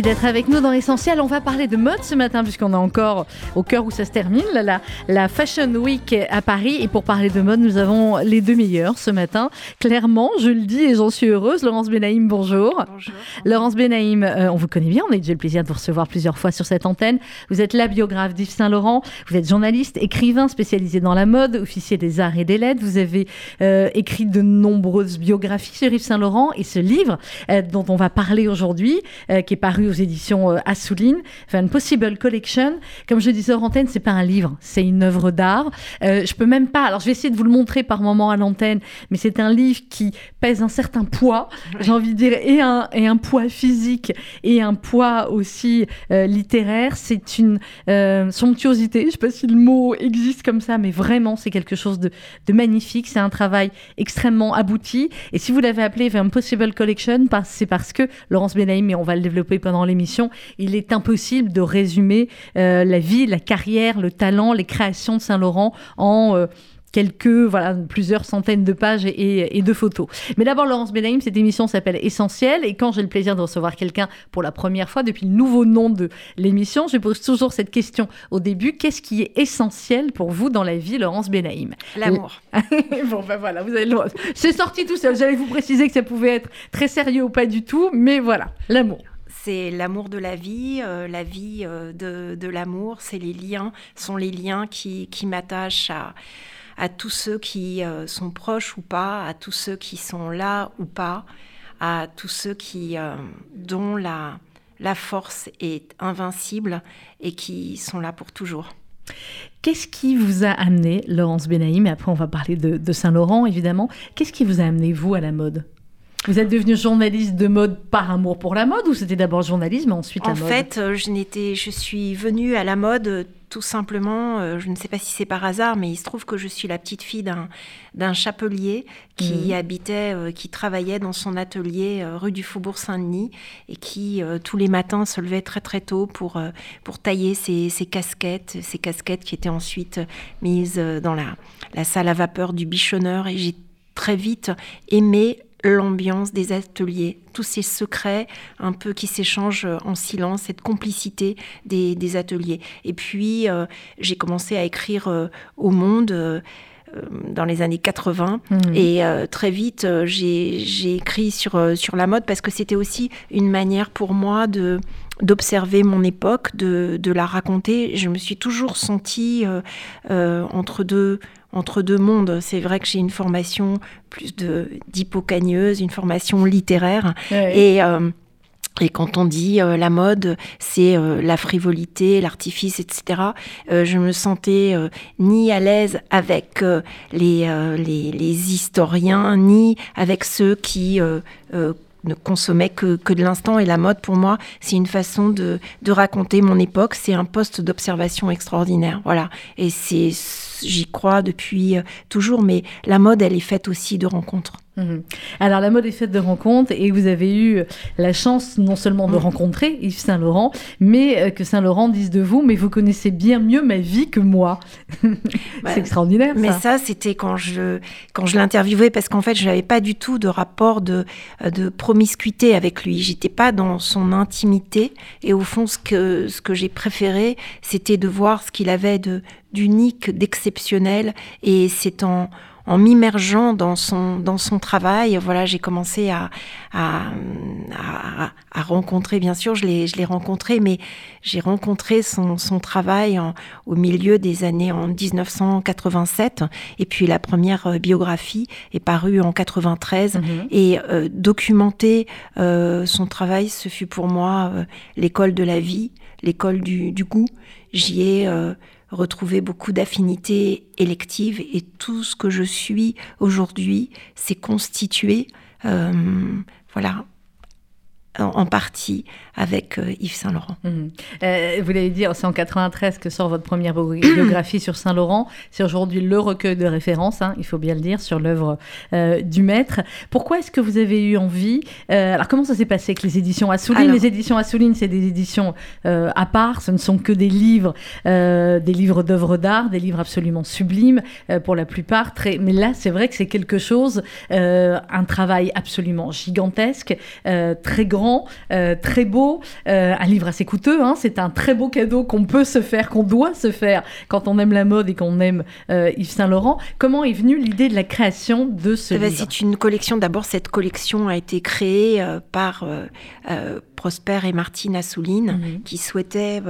Merci d'être avec nous dans l'essentiel. On va parler de mode ce matin puisqu'on est encore au cœur où ça se termine, la, la Fashion Week à Paris. Et pour parler de mode, nous avons les deux meilleurs ce matin. Clairement, je le dis et j'en suis heureuse. Laurence Benaïm, bonjour. Bonjour. Laurence Benaïm, euh, on vous connaît bien, on a déjà le plaisir de vous recevoir plusieurs fois sur cette antenne. Vous êtes la biographe d'Yves Saint-Laurent, vous êtes journaliste, écrivain spécialisé dans la mode, officier des arts et des lettres. Vous avez euh, écrit de nombreuses biographies sur Yves Saint-Laurent et ce livre euh, dont on va parler aujourd'hui, qui est paru aux éditions euh, Assouline, enfin, Possible Collection. Comme je disais hors antenne, c'est pas un livre, c'est une œuvre d'art. Euh, je peux même pas. Alors, je vais essayer de vous le montrer par moment à l'antenne, mais c'est un livre qui pèse un certain poids, j'ai envie de dire, et un, et un poids physique et un poids aussi euh, littéraire. C'est une euh, somptuosité. Je sais pas si le mot existe comme ça, mais vraiment, c'est quelque chose de, de magnifique. C'est un travail extrêmement abouti. Et si vous l'avez appelé The Impossible Collection, c'est parce que Laurence Benaïm, et on va le développer pendant l'émission, il est impossible de résumer euh, la vie, la carrière, le talent, les créations de Saint-Laurent en euh, quelques, voilà, plusieurs centaines de pages et, et- et de photos. Mais d'abord, Laurence Benaïm, cette émission s'appelle Essentiel. Et quand j'ai le plaisir de recevoir quelqu'un pour la première fois, depuis le nouveau nom de l'émission, je pose toujours cette question au début. Qu'est-ce qui est essentiel pour vous dans la vie, Laurence Benaïm L'amour. bon, ben voilà, vous avez le droit. C'est sorti tout seul. J'allais vous préciser que ça pouvait être très sérieux ou pas du tout, mais voilà, l'amour. C'est l'amour de la vie, euh, la vie euh, de, l'amour, c'est les liens, sont les liens qui, qui m'attachent à, à tous ceux qui euh, sont proches ou pas, à tous ceux qui sont là ou pas, à tous ceux qui, dont la, la force est invincible et qui sont là pour toujours. Qu'est-ce qui vous a amené, Laurence Benaïm, et après on va parler de, de Saint-Laurent évidemment, qu'est-ce qui vous a amené, vous, à la mode? Vous êtes devenue journaliste de mode par amour pour la mode ou c'était d'abord journalisme et ensuite la En mode fait, euh, je, n'étais, je suis venue à la mode euh, tout simplement, euh, je ne sais pas si c'est par hasard, mais il se trouve que je suis la petite fille d'un, d'un chapelier qui Mhm. habitait, euh, qui travaillait dans son atelier euh, rue du Faubourg Saint-Denis et qui euh, tous les matins se levait très très tôt pour, pour tailler ses, ses casquettes, ces casquettes qui étaient ensuite mises dans la, la salle à vapeur du bichonneur et j'ai très vite aimé l'ambiance des ateliers, tous ces secrets un peu qui s'échangent en silence, cette complicité des, des ateliers. Et puis, euh, j'ai commencé à écrire euh, au Monde euh, euh, dans les années 80. Mhm. Et euh, très vite, euh, j'ai j'ai écrit sur, euh, sur la mode parce que c'était aussi une manière pour moi de d'observer mon époque, de, de la raconter. Je me suis toujours sentie euh, euh, entre deux entre deux mondes. C'est vrai que j'ai une formation plus de d'hypocagneuse, une formation littéraire. Ouais. Et, euh, et quand on dit euh, la mode, c'est euh, la frivolité, l'artifice, etc., euh, je me sentais ni à l'aise avec les, les, les historiens, ni avec ceux qui ne consommaient que, que de l'instant. Et la mode, pour moi, c'est une façon de, de raconter mon époque. C'est un poste d'observation extraordinaire. Voilà. Et c'est, j'y crois depuis euh, toujours. Mais la mode, elle est faite aussi de rencontres. Mhm. Alors, la mode est faite de rencontres et vous avez eu la chance non seulement de Mhm. rencontrer Yves Saint-Laurent, mais euh, que Saint-Laurent dise de vous, mais vous connaissez bien mieux ma vie que moi. C'est extraordinaire, Mais ça. ça, c'était quand je, quand je l'interviewais, parce qu'en fait, je n'avais pas du tout de rapport de, euh, de promiscuité avec lui. J'étais pas dans son intimité. Et au fond, ce que, ce que j'ai préféré, c'était de voir ce qu'il avait de, d'unique, d'exceptionnel. Et c'est en, en m'immergeant dans son, dans son travail, voilà, j'ai commencé à, à, à, à rencontrer, bien sûr, je l'ai, je l'ai rencontré, mais j'ai rencontré son, son travail en- au milieu des années en 1987. Et puis la première euh, biographie est parue en 93. Mhm. Et euh, documenter euh, son travail, ce fut pour moi euh, l'école de la vie, l'école du, du goût. J'y ai retrouvé beaucoup d'affinités électives et tout ce que je suis aujourd'hui s'est constitué, euh, voilà, en partie avec euh, Yves Saint-Laurent. Mhm. Euh, vous l'avez dit, c'est en 93 que sort votre première biographie sur Saint-Laurent. C'est aujourd'hui le recueil de référence, hein, il faut bien le dire, sur l'œuvre euh, du maître. Pourquoi est-ce que vous avez eu envie Alors comment ça s'est passé avec les éditions Assouline? Les éditions Assouline, c'est des éditions à part, ce ne sont que des livres, des livres d'œuvres d'art, des livres absolument sublimes pour la plupart. Très... Mais là, c'est vrai que c'est quelque chose, un travail absolument gigantesque, très grand euh, très beau, euh, un livre assez coûteux. Hein. c'est un très beau cadeau qu'on peut se faire, qu'on doit se faire quand on aime la mode et qu'on aime euh, Yves Saint Laurent. Comment est venue l'idée de la création de ce eh ben, livre? C'est une collection. D'abord, cette collection a été créée par Prosper et Martine Assouline, mhm. qui souhaitaient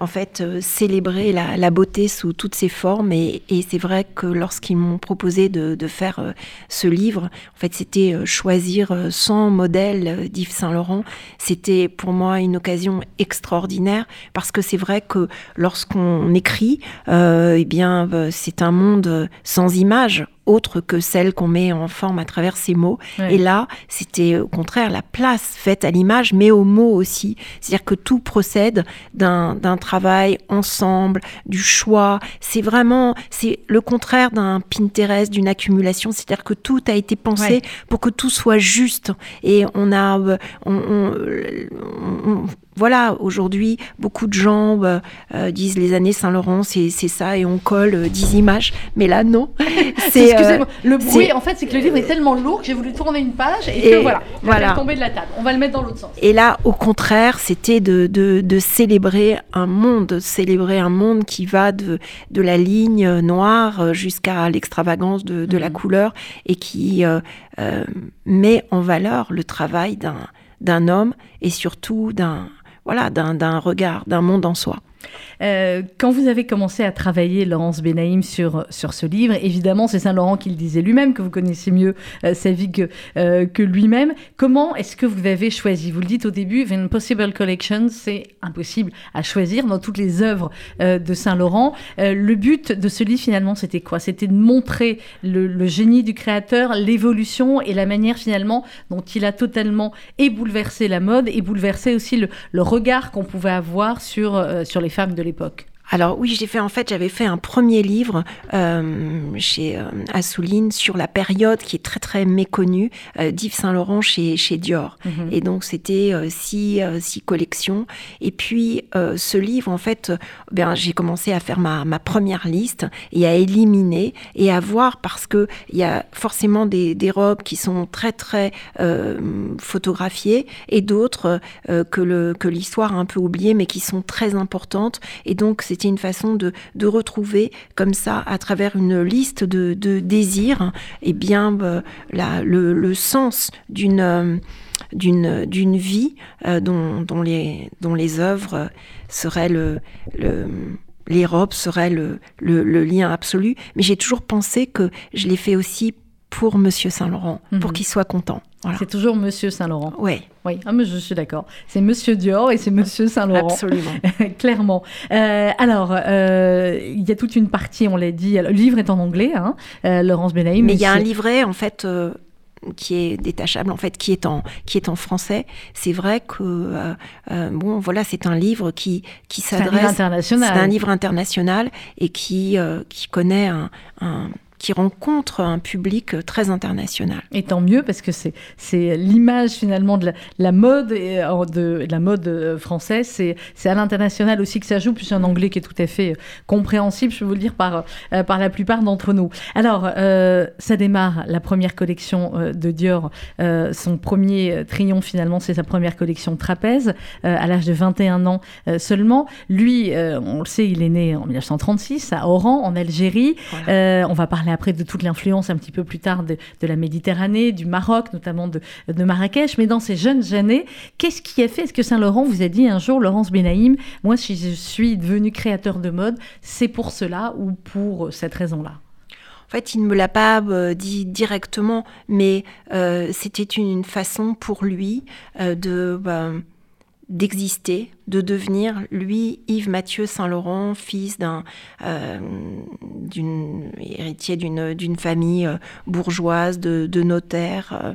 en fait euh, célébrer la, beauté sous toutes ses formes. Et, c'est vrai que lorsqu'ils m'ont proposé de, faire euh, ce livre, en fait, c'était euh, choisir son modèle d'Yves Saint Laurent. C'était pour moi une occasion extraordinaire parce que c'est vrai que lorsqu'on écrit, eh bien, c'est un monde sans images autre que celle qu'on met en forme à travers ces mots. Et là, c'était au contraire la place faite à l'image, mais aux mots aussi. C'est-à-dire que tout procède d'un travail ensemble, du choix. C'est vraiment, c'est le contraire d'un Pinterest, d'une accumulation. C'est-à-dire que tout a été pensé pour que tout soit juste. Et on a, euh, on, voilà, aujourd'hui, beaucoup de gens euh, euh, disent les années Saint-Laurent, c'est ça, et on colle 10 images. Mais là, non. c'est Excusez-moi, le bruit, en fait, c'est que le livre est tellement lourd que j'ai voulu tourner une page et, que voilà, voilà. tomber de la table. On va le mettre dans l'autre sens. Et là, au contraire, c'était de, de, célébrer un monde, de célébrer un monde qui va de, de la ligne noire jusqu'à l'extravagance de, de la mhm. couleur et qui euh, euh, met en valeur le travail d'un homme et surtout d'un voilà, d'un regard, d'un monde en soi. Euh, quand vous avez commencé à travailler, Laurence Benaïm, sur, sur ce livre, évidemment, c'est Saint-Laurent qui le disait lui-même, que vous connaissez mieux euh, sa vie que, euh, que lui-même. Comment est-ce que vous avez choisi? Vous le dites au début, Une Possible Collection, c'est impossible à choisir dans toutes les œuvres de Saint-Laurent. le but de ce livre, finalement, c'était quoi? C'était de montrer le, génie du créateur, l'évolution et la manière, finalement, dont il a totalement et bouleversé la mode et bouleversé aussi le, le regard qu'on pouvait avoir sur, sur les femmes de l'époque alors oui, j'ai fait en fait, j'avais fait un premier livre euh, chez euh, Assouline sur la période qui est très très méconnue euh, d'Yves Saint Laurent chez chez Dior. Mhm. Et donc c'était euh, six six collections. Et puis ce livre en fait, ben j'ai commencé à faire ma, ma première liste et à éliminer et à voir parce que il y a forcément des, des robes qui sont très très photographiées et d'autres que le que l'histoire a un peu oublié mais qui sont très importantes. Et donc c'est c'était une façon de, retrouver comme ça, à travers une liste de, désirs, et eh bien euh, le, sens d'une euh, d'une d'une vie euh, dont, dont, les dont les œuvres seraient le, le les robes seraient le, le, lien absolu. Mais j'ai toujours pensé que je l'ai fait aussi pour Monsieur Saint-Laurent, pour mhm. qu'il soit content. C'est toujours Monsieur Saint-Laurent. Oui. Oui, ah, mais je suis d'accord. C'est Monsieur Dior et c'est Monsieur Saint-Laurent. Absolument. Clairement. Euh, alors, euh, il y a toute une partie, on l'a dit, le livre est en anglais, hein, euh, Laurence Benaïm. Mais il y a un livret, en fait, qui est détachable en fait, qui est en qui est en français. C'est vrai que bon, voilà, c'est un livre qui qui s'adresse. C'est un livre international. C'est un livre international et qui qui connaît un qui rencontre un public très international. Et tant mieux parce que c'est c'est l'image finalement de la, mode et euh, de, la mode euh, française. C'est c'est à l'international aussi que ça joue, puis un anglais qui est tout à fait euh, compréhensible, je peux vous le dire par par la plupart d'entre nous. Alors ça démarre la première collection de Dior, son premier triomphe finalement, c'est sa première collection trapèze à l'âge de 21 ans seulement. Lui, on le sait, il est né en 1936 à Oran en Algérie. on va parler après de toute l'influence un petit peu plus tard de, la Méditerranée, du Maroc, notamment de, Marrakech. Mais dans ces jeunes années, qu'est-ce qui a fait? Est-ce que Saint-Laurent vous a dit un jour, Laurence Benaïm, moi, si je suis devenu créateur de mode, c'est pour cela ou pour cette raison-là? En fait, il ne me l'a pas euh, dit directement, mais euh, c'était une façon pour lui euh, de bah, d'exister, de devenir, lui, Yves Mathieu Saint-Laurent, fils d'un d'une héritier d'une famille bourgeoise, de, de notaire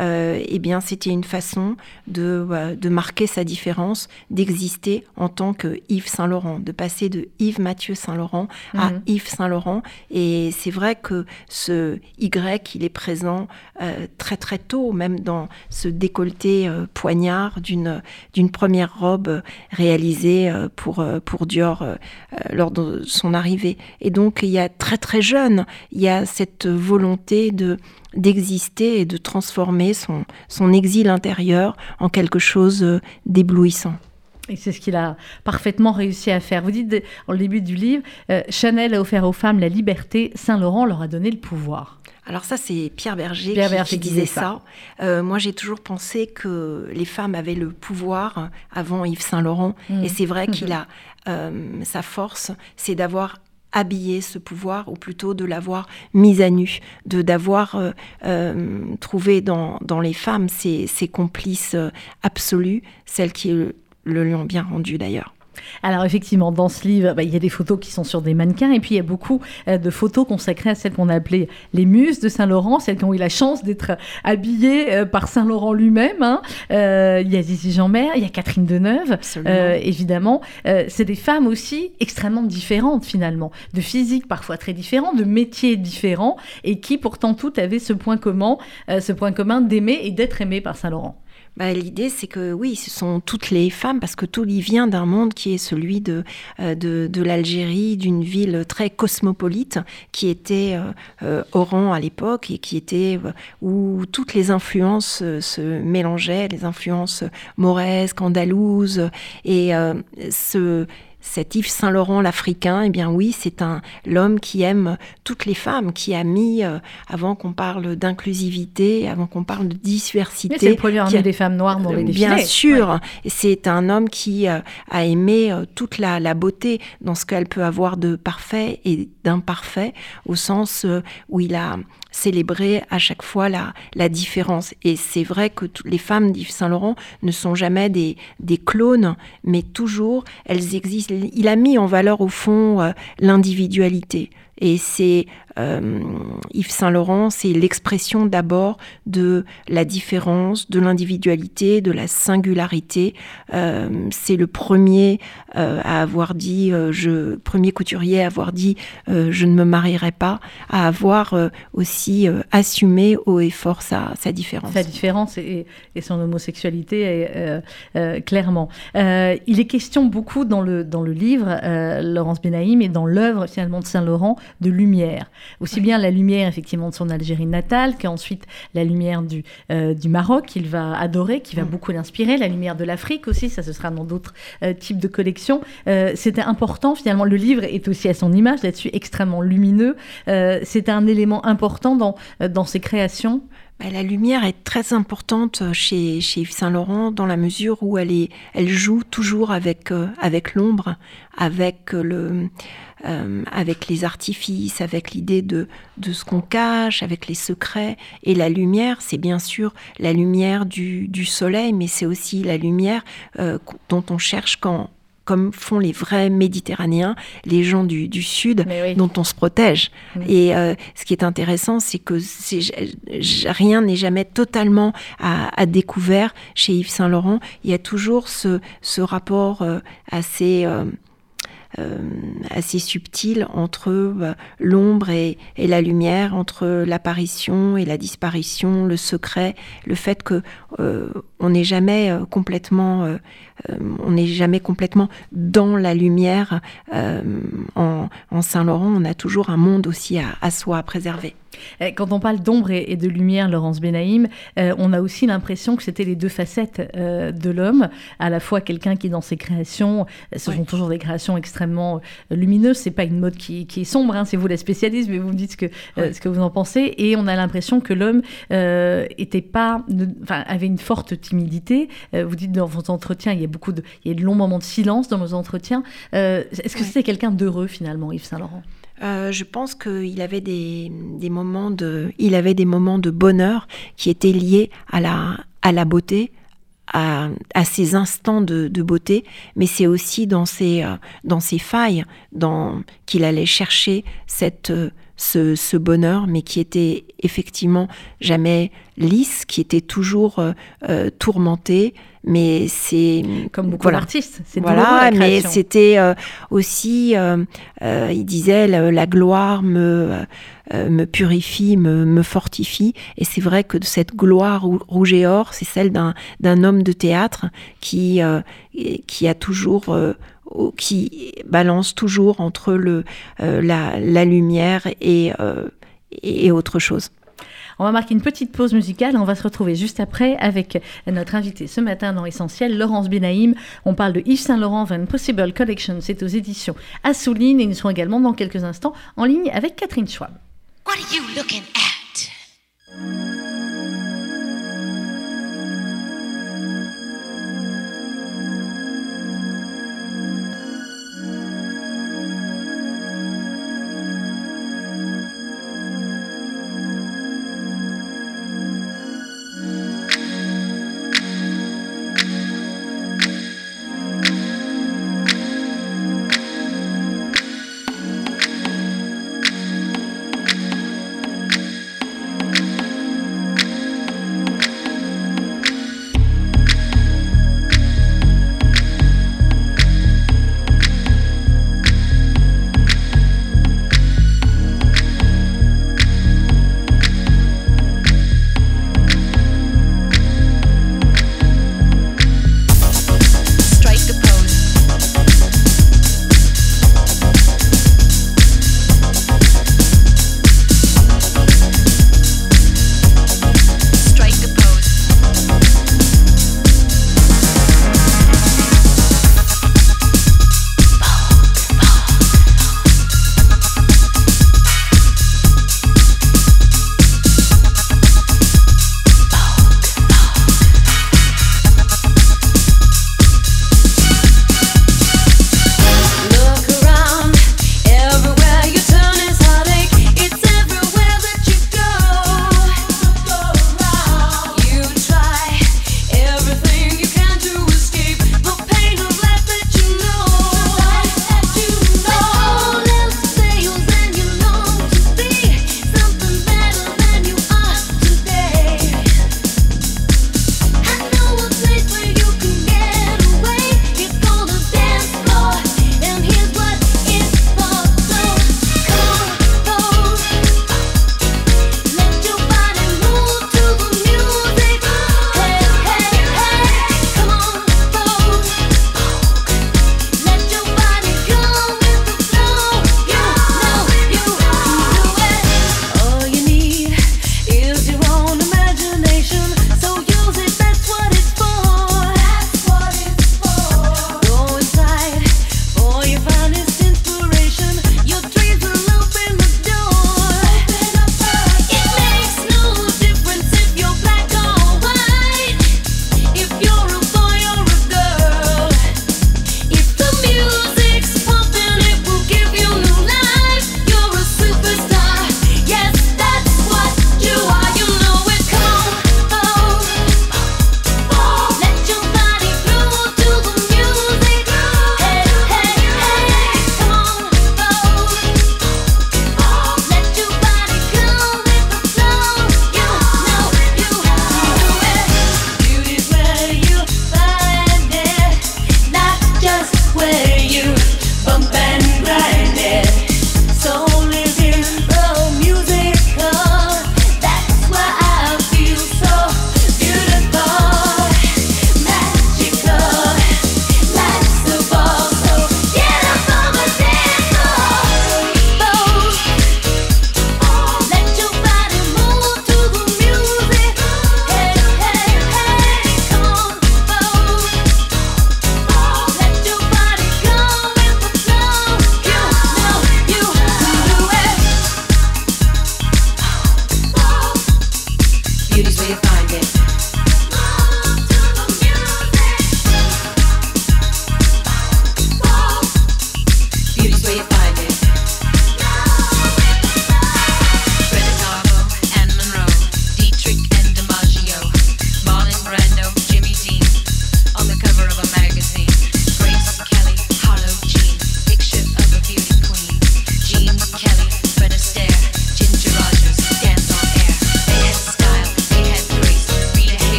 euh, eh bien, c'était une façon de, de marquer sa différence, d'exister en tant que Yves Saint-Laurent, de passer de Yves Mathieu Saint-Laurent à mhm. Yves Saint-Laurent. Et c'est vrai que ce Y, il est présent euh, très très tôt, même dans ce décolleté euh, poignard d'une d'une première robe réalisée pour pour Dior lors de son arrivée. Et donc il y a très très jeune, il y a cette volonté de d'exister et de transformer son, son exil intérieur en quelque chose euh, d'éblouissant. Et c'est ce qu'il a parfaitement réussi à faire. Vous dites au début du livre, euh, Chanel a offert aux femmes la liberté, Saint-Laurent leur a donné le pouvoir. Alors ça, c'est Pierre Berger qui, disait ça. Euh, moi, j'ai toujours pensé que les femmes avaient le pouvoir avant Yves Saint-Laurent. Mmh. Et c'est vrai mmh. qu'il a sa force, c'est d'avoir habiller ce pouvoir, ou plutôt de l'avoir mis à nu, de d'avoir euh, euh, trouvé dans, dans, les femmes ses, complices euh, absolus, celles qui le lui ont bien rendu d'ailleurs. Alors effectivement, dans ce livre, bah, il y a des photos qui sont sur des mannequins et puis il y a beaucoup euh, de photos consacrées à celles qu'on a appelées les muses de Saint-Laurent, celles qui ont eu la chance d'être habillées euh, par Saint-Laurent lui-même. Hein. Euh, il y a Zizi Jean-Mer, il y a Catherine Deneuve, évidemment. c'est des femmes aussi extrêmement différentes finalement, de physique parfois très différents, de métiers différents et qui pourtant toutes avaient ce point commun, ce point commun d'aimer et d'être aimées par Saint-Laurent. Bah, L'idée, c'est que oui, ce sont toutes les femmes, parce que tout y vient d'un monde qui est celui de, euh, de, de l'Algérie, d'une ville très cosmopolite, qui était euh, euh Oran à l'époque, et qui était euh, où toutes les influences se mélangeaient, les influences mauresques, andalouses, et ce cet Yves Saint-Laurent l'Africain, eh bien oui, c'est un l'homme qui aime toutes les femmes, qui a mis, euh, avant qu'on parle d'inclusivité, avant qu'on parle de diversité. C'est le premier des femmes noires dans les défilés. Bien sûr, c'est un homme qui euh, a aimé euh, toute la, la, beauté dans ce qu'elle peut avoir de parfait et d'imparfait, au sens où il a célébrer à chaque fois la, la différence. Et c'est vrai que les femmes d'Yves Saint-Laurent ne sont jamais des, des clones, mais toujours elles existent. Il a mis en valeur au fond euh, l'individualité. Et c'est euh, Yves Saint-Laurent, c'est l'expression d'abord de la différence, de l'individualité, de la singularité. Euh, c'est le premier euh, à avoir dit, premier couturier à avoir dit, je ne me marierai pas, à avoir aussi assumé haut et fort sa, différence. Sa différence et, et son homosexualité, clairement. il est question beaucoup dans le, dans le livre, Laurence Benaïm, et dans l'œuvre finalement de Saint-Laurent, de lumière. Aussi bien la lumière effectivement de son Algérie natale qu'ensuite la lumière du, euh, du Maroc qu'il va adorer, qui va mm. beaucoup l'inspirer, la lumière de l'Afrique aussi, ça ce sera dans d'autres euh, types de collections. Euh, c'était important finalement, le livre est aussi à son image là-dessus extrêmement lumineux. C'était un élément important dans, dans ses créations. Bah, la lumière est très importante chez, chez Yves Saint Laurent dans la mesure où elle, est, elle joue toujours avec, avec l'ombre, avec le, euh, avec les artifices, avec l'idée de, de ce qu'on cache, avec les secrets. Et la lumière, c'est bien sûr la lumière du, du soleil, mais c'est aussi la lumière euh, dont on cherche quand comme font les vrais Méditerranéens, les gens du, du Sud, dont on se protège. Et euh, ce qui est intéressant, c'est que rien n'est jamais totalement à, à, découvert chez Yves Saint Laurent. Il y a toujours ce, ce rapport euh, assez euh, assez subtil entre euh, l'ombre et, la lumière, entre l'apparition et la disparition, le secret, le fait que euh, on n'est jamais complètement, on n'est jamais complètement dans la lumière. En, Saint Laurent, on a toujours un monde aussi à soi à préserver. Eh, quand on parle d'ombre et de lumière, Laurence Benaïm, euh, on a aussi l'impression que c'était les deux facettes euh, de l'homme, à la fois quelqu'un qui dans ses créations, ce sont toujours des créations extrêmement lumineuses, c'est pas une mode qui, est sombre, hein, c'est vous la spécialiste, mais vous me dites ce que, ce que vous en pensez, et on a l'impression que l'homme était pas, avait une forte timidité. vous dites dans vos entretiens, il y a beaucoup de, il y a de longs moments de silence dans nos entretiens. Est-ce que c'était quelqu'un d'heureux finalement, Yves Saint-Laurent euh, je pense qu'il avait des, moments de, il avait des moments de bonheur qui étaient liés à la, à la beauté, à, à ces instants de, de beauté, mais c'est aussi dans ces, euh, dans ces failles dans, qu'il allait chercher cette, euh, ce, ce, bonheur, mais qui était effectivement jamais lisse, qui était toujours euh, euh tourmenté. Mais c'est comme beaucoup voilà. d'artistes, c'est voilà. Mais c'était euh, aussi, euh, il disait, la, la gloire me me purifie, me, me fortifie. Et c'est vrai que cette gloire rouge et or, c'est celle d'un d'un homme de théâtre qui qui a toujours qui balance toujours entre le, euh, la, la, lumière et, euh, et autre chose. On va marquer une petite pause musicale. On va se retrouver juste après avec notre invité ce matin dans Essentiel, Laurence Benaïm. On parle de Yves Saint Laurent Van Possible Collection. C'est aux éditions Assouline et nous serons également dans quelques instants en ligne avec Catherine Schwab. What are you looking at?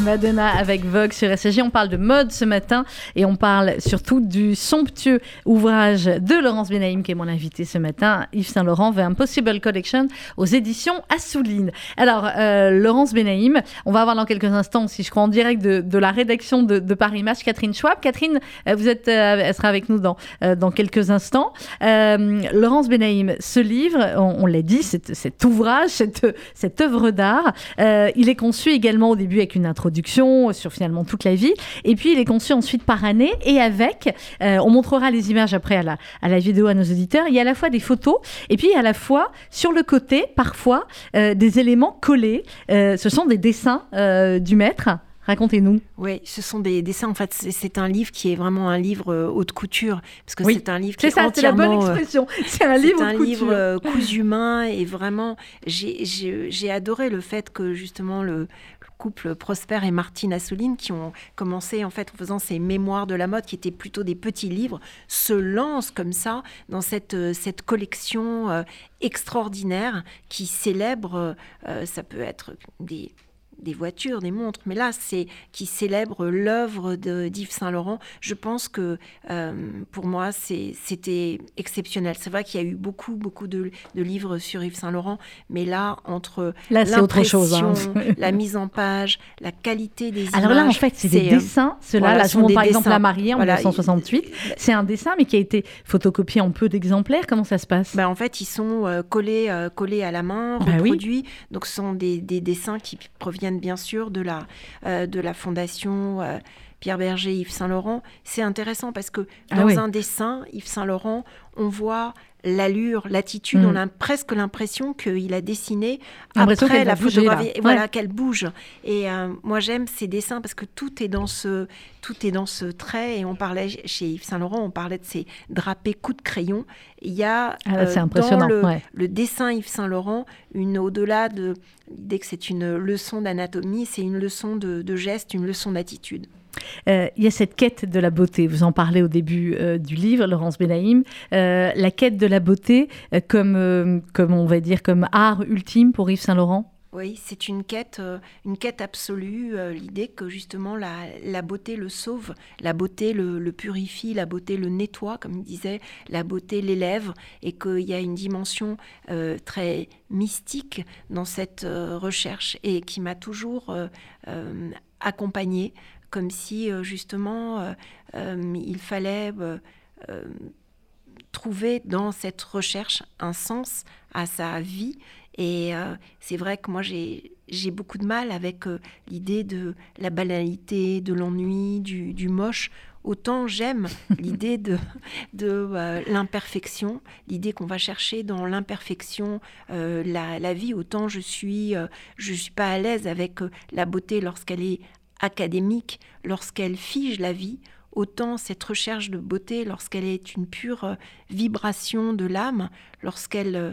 Madonna avec Vogue sur SCG. On parle de mode ce matin et on parle surtout du somptueux ouvrage de Laurence Benaïm qui est mon invité ce matin, Yves Saint Laurent, The Impossible Collection aux éditions Assouline. Alors, euh, Laurence Benaïm, on va avoir dans quelques instants, si je crois en direct de, la rédaction de, Paris Match, Catherine Schwab. Catherine, euh, vous êtes, euh, elle sera avec nous dans, dans quelques instants. Laurence Benaïm, ce livre, on, l'a dit, cet ouvrage, cette, cette œuvre d'art, il est conçu également au début avec une introduction sur finalement toute la vie. Et puis, il est conçu ensuite par année et avec, euh, on montrera les images après à la, à la vidéo à nos auditeurs, il y a à la fois des photos et puis à la fois sur le côté, parfois, euh, des éléments collés. Euh, ce sont des dessins du maître. Racontez-nous. Oui, ce sont des dessins. En fait, c'est un livre qui est vraiment un livre haute couture, parce que c'est un livre qui est, ça, c'est la bonne expression. C'est un livre un livre cousu main et vraiment, j'ai adoré le fait que justement le, couple Prosper et Martine Assouline qui ont commencé en fait en faisant ces mémoires de la mode qui étaient plutôt des petits livres se lancent comme ça dans cette, euh, cette collection euh, extraordinaire qui célèbre, euh, ça peut être des des voitures, des montres, mais là, c'est qui célèbre l'œuvre d'Yves Saint-Laurent. Je pense que euh, pour moi, c'était exceptionnel. C'est vrai qu'il y a eu beaucoup, beaucoup de, livres sur Yves Saint-Laurent, mais là, entre là, autre chose, hein. la mise en page, la qualité des images. Alors là, en fait, c'est des euh, dessins. Cela, là, je par exemple La Mariée en 1968. C'est un dessin, mais qui a été photocopié en peu d'exemplaires. Comment ça se passe? Ben, En fait, ils sont euh, collés, collés à la main, bah reproduits. Donc, ce sont des, des dessins qui proviennent bien sûr de la, euh, de la fondation euh, Pierre Berger, Yves Saint-Laurent. C'est intéressant parce que ah dans un dessin, Yves Saint-Laurent, on voit l'allure, l'attitude, on mm. a presque l'impression qu'il a dessiné après la photographie, voilà qu'elle bouge. Et euh, moi j'aime ces dessins parce que tout est dans ce tout est dans ce trait. Et on parlait chez Yves Saint Laurent, on parlait de ces drapés coups de crayon. Il y a ah, euh, dans le, le, dessin Yves Saint Laurent une au-delà de l'idée que c'est une leçon d'anatomie, c'est une leçon de, de geste, une leçon d'attitude. Euh, il y a cette quête de la beauté. Vous en parlez au début euh, du livre, Laurence Benaïm. Euh, la quête de la beauté comme, comme, on va dire, comme art ultime pour Yves Saint-Laurent? Oui, c'est une quête, une quête absolue, l'idée que justement la, beauté le sauve, la beauté le, le, purifie, la beauté le nettoie, comme il disait, la beauté l'élève, et qu'il y a une dimension très mystique dans cette recherche et qui m'a toujours accompagnée comme si euh, justement euh, euh, il fallait trouver dans cette recherche un sens à sa vie. Et c'est vrai que moi, j'ai beaucoup de mal avec l'idée de la banalité, de l'ennui, du, moche. Autant j'aime l'idée de, de l'imperfection, l'idée qu'on va chercher dans l'imperfection la, la, vie. Autant je suis, je suis pas à l'aise avec la beauté lorsqu'elle est académique lorsqu'elle fige la vie, autant cette recherche de beauté lorsqu'elle est une pure euh, vibration de l'âme, lorsqu'elle euh,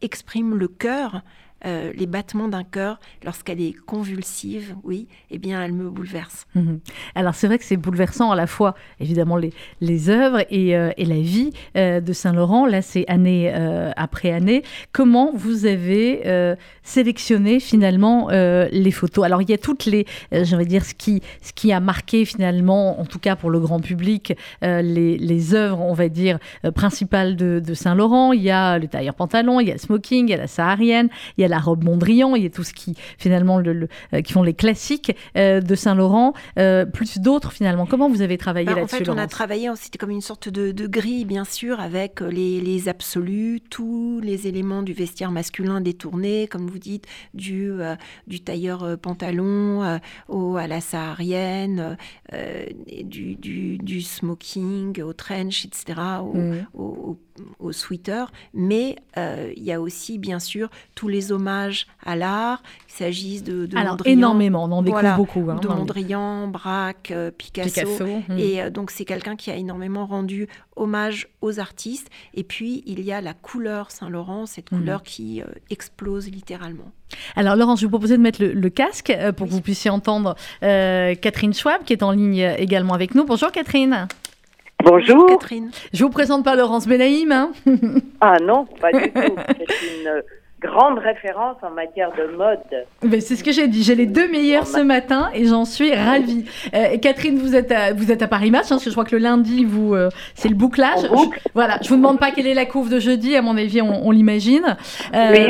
exprime le cœur, euh, les battements d'un cœur, lorsqu'elle est convulsive, oui, eh bien, elle me bouleverse. Mhm. Alors, c'est vrai que c'est bouleversant à la fois, évidemment, les, les œuvres et, euh, et la vie euh, de Saint-Laurent. Là, c'est année après année. Comment vous avez sélectionné finalement les photos? Alors, il y a toutes les, j'aimerais dire, ce qui, ce qui a marqué finalement, en tout cas pour le grand public, les, les œuvres, on va dire, principales de, de Saint-Laurent. Il y a le tailleur pantalon, il y a le smoking, il y a la saharienne, il y a la robe Mondrian, il y a tout ce qui finalement le, euh, qui font les classiques euh, de Saint-Laurent, euh, plus d'autres finalement. Comment vous avez travaillé bah, là-dessus En fait, on a travaillé, c'était comme une sorte de, grille, bien sûr, avec les, absolus, tous les éléments du vestiaire masculin détourné, comme vous dites, du, du tailleur pantalon au, à la saharienne, du, du, smoking au trench, etc., au, mmh. au, au sweater, mais il y a aussi, bien sûr, tous les hommages à l'art, qu'il s'agisse de, de Alors, énormément, on en découvre beaucoup. Hein, de Mondrian, Braque, euh, Picasso. Hmm. Et euh, donc, c'est quelqu'un qui a énormément rendu hommage aux artistes. Et puis, il y a la couleur Saint-Laurent, cette hmm. couleur qui euh, explose littéralement. Alors Laurence, je vous propose de mettre le, casque pour que vous puissiez entendre Catherine Schwab qui est en ligne également avec nous. Bonjour Catherine. Bonjour. Catherine. Je vous présente pas Laurence Benaïm. Hein ah non, pas du tout. C'est une grande référence en matière de mode. C'est ce que j'ai dit. J'ai les deux meilleurs ce matin et j'en suis ravie. Euh, Catherine, vous êtes à, vous êtes à Paris Match, hein, parce que je crois que le lundi, vous, euh, c'est le bouclage. Je, voilà, je vous demande pas quelle est la couve de jeudi. À mon avis, on, l'imagine. Euh,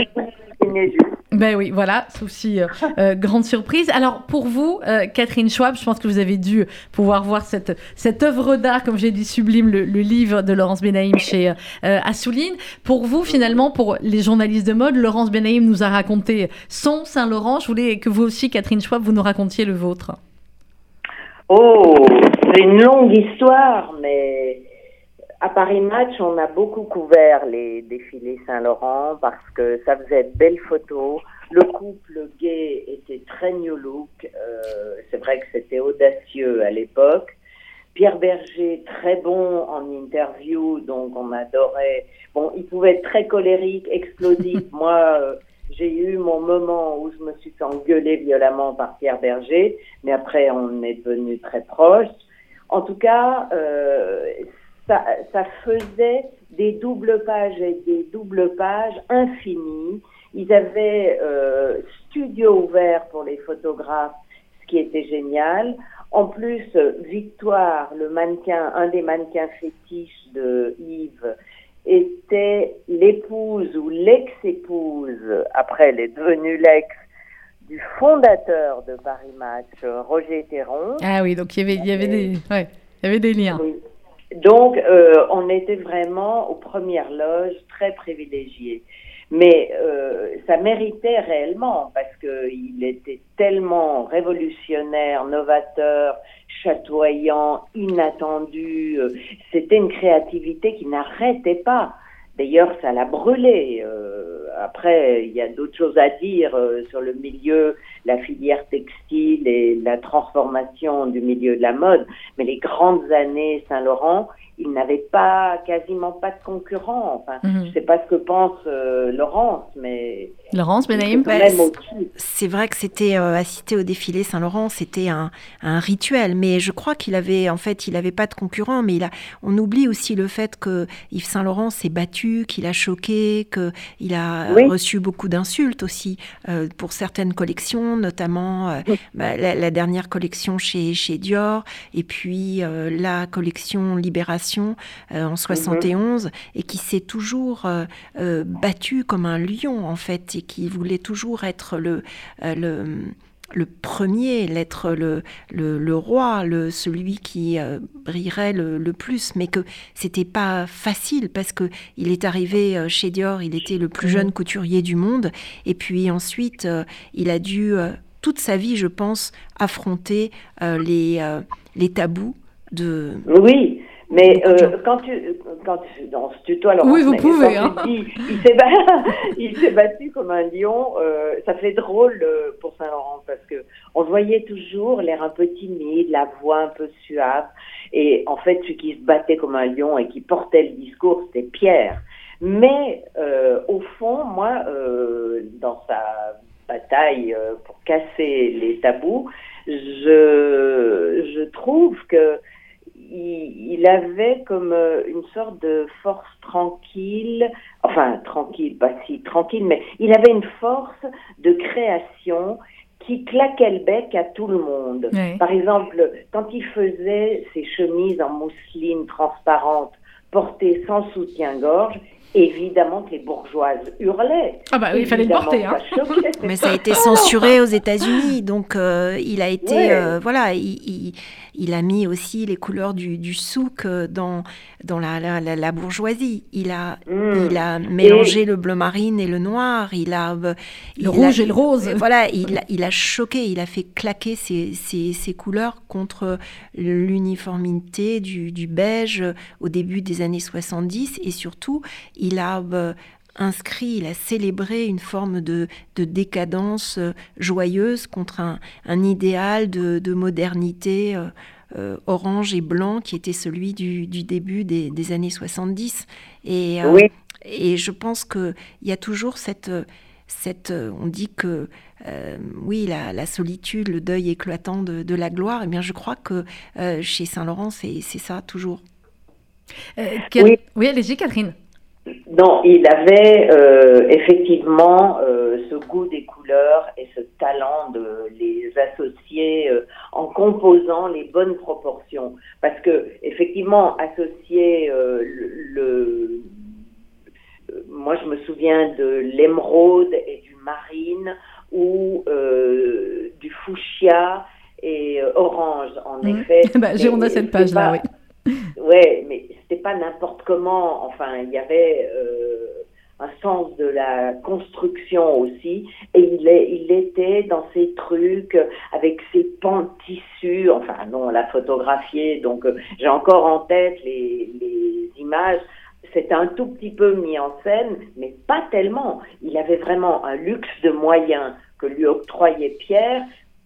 ben oui, voilà, c'est aussi euh, euh, grande surprise. Alors pour vous, euh, Catherine Schwab, je pense que vous avez dû pouvoir voir cette, cette œuvre d'art, comme j'ai dit, sublime, le, livre de Laurence Benaïm chez Assouline. Pour vous, finalement, pour les journalistes de mode, Laurence Benaïm nous a raconté son Saint-Laurent. Je voulais que vous aussi, Catherine Schwab, vous nous racontiez le vôtre. Oh, c'est une longue histoire, mais à Paris Match, on a beaucoup couvert les défilés Saint-Laurent parce que ça faisait de belles photos. Le couple gay était très new look. Euh, c'est vrai que c'était audacieux à l'époque. Pierre Berger, très bon en interview, donc on adorait. Bon, il pouvait être très colérique, explosif. Moi, euh, j'ai eu mon moment où je me suis fait engueuler violemment par Pierre Berger, mais après, on est devenus très proches. En tout cas, euh, ça, ça faisait des doubles pages et des doubles pages infinies. Ils avaient euh, studio ouvert pour les photographes, ce qui était génial. En plus, Victoire, le mannequin, un des mannequins fétiches de Yves, était l'épouse ou l'ex-épouse, après elle est devenue l'ex, du fondateur de Paris Match, Roger Théron. Ah oui, donc il y avait, il y avait, des, ouais, il y avait des liens. Oui. Donc, euh, on était vraiment aux premières loges, très privilégiés. Mais euh, ça méritait réellement parce qu'il était tellement révolutionnaire, novateur, chatoyant, inattendu. Euh, c'était une créativité qui n'arrêtait pas. D'ailleurs, ça l'a brûlé. Euh, après, il y a d'autres choses à dire euh, sur le milieu, la filière textile et la transformation du milieu de la mode. Mais les grandes années Saint-Laurent, il n'avait pas quasiment pas de concurrent. Enfin, mhm. je sais pas ce que pense euh, Laurence, mais Laurence Benaïm, c'est vrai que c'était euh, assister au défilé Saint-Laurent, c'était un, un, rituel. Mais je crois qu'il avait, en fait, il avait pas de concurrent. Mais il a, on oublie aussi le fait que Yves Saint-Laurent s'est battu, qu'il a choqué, qu'il a reçu beaucoup d'insultes aussi euh, pour certaines collections, notamment bah, la, la, dernière collection chez chez Dior, et puis la collection Libération euh, en 71 mhm. et qui s'est toujours euh, euh, battu comme un lion en fait et qui voulait toujours être le, le le premier, l'être le, le, roi, le, celui qui brillerait le, le, plus, mais que c'était pas facile parce que il est arrivé chez Dior, il était le plus jeune couturier du monde, et puis ensuite il a dû toute sa vie, je pense, affronter les, les tabous de. Oui, mais euh, quand tu, quand tu, dans ce tutoie, oui, vous pouvez. Hein. il s'est battu, comme un lion. Euh, ça fait drôle euh, pour Saint-Laurent parce que on voyait toujours l'air un peu timide, la voix un peu suave. Et en fait, celui qui se battait comme un lion et qui portait le discours, c'était Pierre. Mais euh, au fond, moi, euh, dans sa bataille euh, pour casser les tabous, je, je trouve que il, avait comme euh, une sorte de force tranquille, enfin tranquille, pas si tranquille, mais il avait une force de création qui claquait le bec à tout le monde. Par exemple, quand il faisait ses chemises en mousseline transparente portées sans soutien-gorge, évidemment que les bourgeoises hurlaient. Ah bah oui, il fallait le porter. Hein. Mais ça a été censuré aux États-Unis, donc euh, il a été, euh, voilà, il, il a mis aussi les couleurs du, du souk euh, dans, dans la, la, bourgeoisie. Il a, mm. il a mélangé le bleu marine et le noir. Il a le rouge et le rose. Voilà, il, il a choqué. Il a fait claquer ses, ses, couleurs contre l'uniformité du, du, beige au début des années 70 et surtout il a euh, inscrit, il a célébré une forme de, de décadence euh, joyeuse contre un, un idéal de, de modernité euh, euh, orange et blanc qui était celui du, du début des, des, années 70. Et, et je pense qu'il y a toujours cette... cette on dit que oui, la, la, solitude, le deuil éclatant de, de la gloire, et eh bien je crois que chez Saint-Laurent, c'est ça toujours. oui, oui allez-y Catherine. Non, il avait euh, effectivement euh, ce goût des couleurs et ce talent de les associer euh, en composant les bonnes proportions. Parce que effectivement, associer le, moi je me souviens de l'émeraude et du marine ou du fuchsia et orange en mmh. effet. bah, on a cette page là, oui. Ouais, mais c'était pas n'importe comment. Enfin, il y avait euh, un sens de la construction aussi, et il, était dans ces trucs avec ses pans de tissu. Enfin, non, on l'a photographié, donc euh, j'ai encore en tête les, les images. C'était un tout petit peu mis en scène, mais pas tellement. Il avait vraiment un luxe de moyens que lui octroyait Pierre,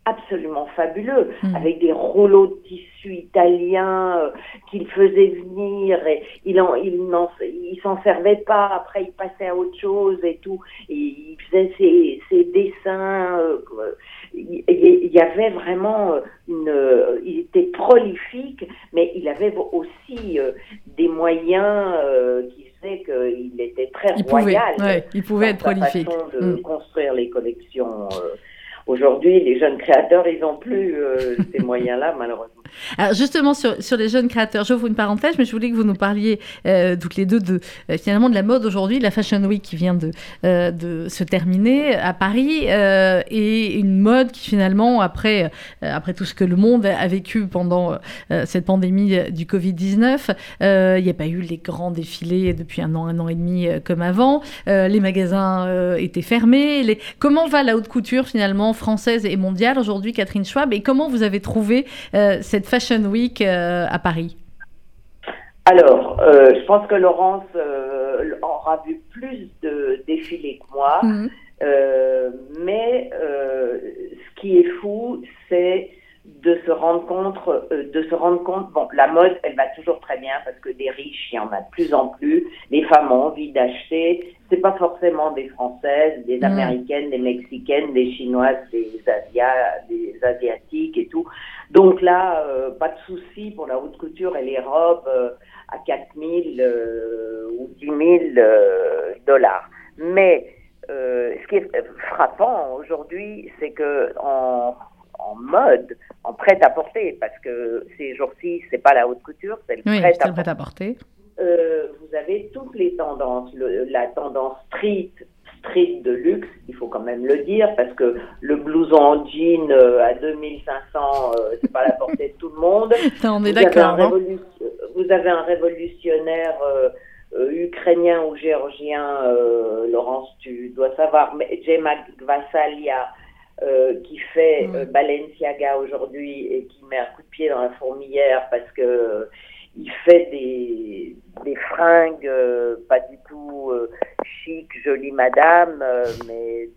absolument fabuleux, hmm. avec des rouleaux de tissu italiens euh, qu'il faisait venir et il en, il n'en, il s'en servait pas. Après, il passait à autre chose et tout. Et il faisait ses, ses dessins. Euh, il, il, y avait vraiment une, il était prolifique, mais il avait aussi euh, des moyens qui faisaient qu'il était très il royal. Pouvait, il pouvait être prolifique. de hmm. construire les collections. Aujourd'hui, les jeunes créateurs, ils n'ont plus euh, ces moyens-là, malheureusement. Alors justement, sur, sur, les jeunes créateurs, j'ouvre une parenthèse, mais je voulais que vous nous parliez euh, toutes les deux de, euh, finalement de la mode aujourd'hui, la Fashion Week qui vient de, de se terminer à Paris, et une mode qui finalement, après, après tout ce que le monde a vécu pendant cette pandémie du Covid-19, il n'y a pas eu les grands défilés depuis un an, un an et demi comme avant, les magasins étaient fermés. Comment va la haute couture finalement française et mondiale aujourd'hui, Catherine Schwab, et comment vous avez trouvé euh, cette Fashion Week euh, à Paris alors, euh, je pense que Laurence aura vu plus de défilés que moi, mhm. mais ce qui est fou, c'est de se rendre compte, euh, de se rendre compte, bon, la mode, elle va toujours très bien parce que des riches, il y en a de plus en plus. Les femmes ont envie d'acheter. C'est pas forcément des Françaises, des mm. Américaines, des Mexicaines, des Chinoises, des, Asia, des Asiatiques et tout. Donc là, euh, pas de souci pour la haute couture et les robes euh, à 4000 ou 10 000 dollars. Mais ce qui est frappant aujourd'hui, c'est que en en mode, en prêt-à-porter, parce que ces jours-ci, c'est pas la haute couture, c'est le prêt-à-porter. Euh, vous avez toutes les tendances, la tendance street, street de luxe, il faut quand même le dire, parce que le blouson en jean euh, à 2500, euh, c'est pas la portée de tout le monde. on est d'accord. Vous avez un révolutionnaire ukrainien ou géorgien, Laurence, tu dois savoir, mais Jema Gvasalia, euh, qui fait euh, Balenciaga aujourd'hui et qui met un coup de pied dans la fourmilière parce que euh, il fait des, des fringues pas du tout chic, jolie madame, mais